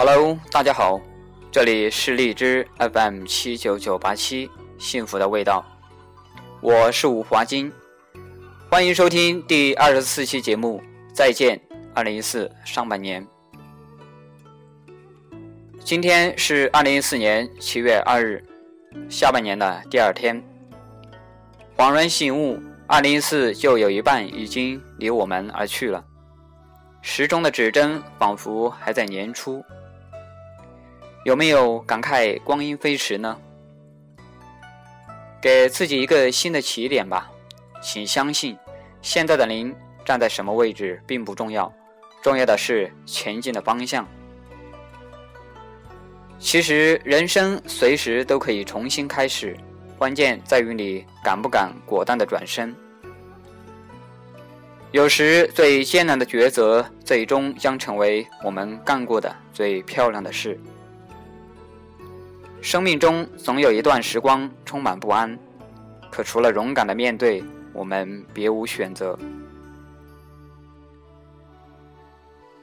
Hello，大家好，这里是荔枝 FM 七九九八七幸福的味道，我是吴华金，欢迎收听第二十四期节目。再见，二零一四上半年。今天是二零一四年七月二日，下半年的第二天。恍然醒悟，二零一四就有一半已经离我们而去了。时钟的指针仿佛还在年初。有没有感慨光阴飞驰呢？给自己一个新的起点吧，请相信，现在的您站在什么位置并不重要，重要的是前进的方向。其实人生随时都可以重新开始，关键在于你敢不敢果断的转身。有时最艰难的抉择，最终将成为我们干过的最漂亮的事。生命中总有一段时光充满不安，可除了勇敢的面对，我们别无选择。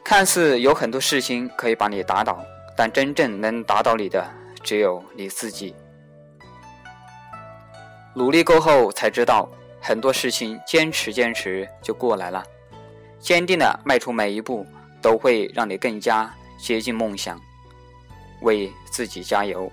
看似有很多事情可以把你打倒，但真正能打倒你的只有你自己。努力过后才知道，很多事情坚持坚持就过来了。坚定的迈出每一步，都会让你更加接近梦想。为自己加油。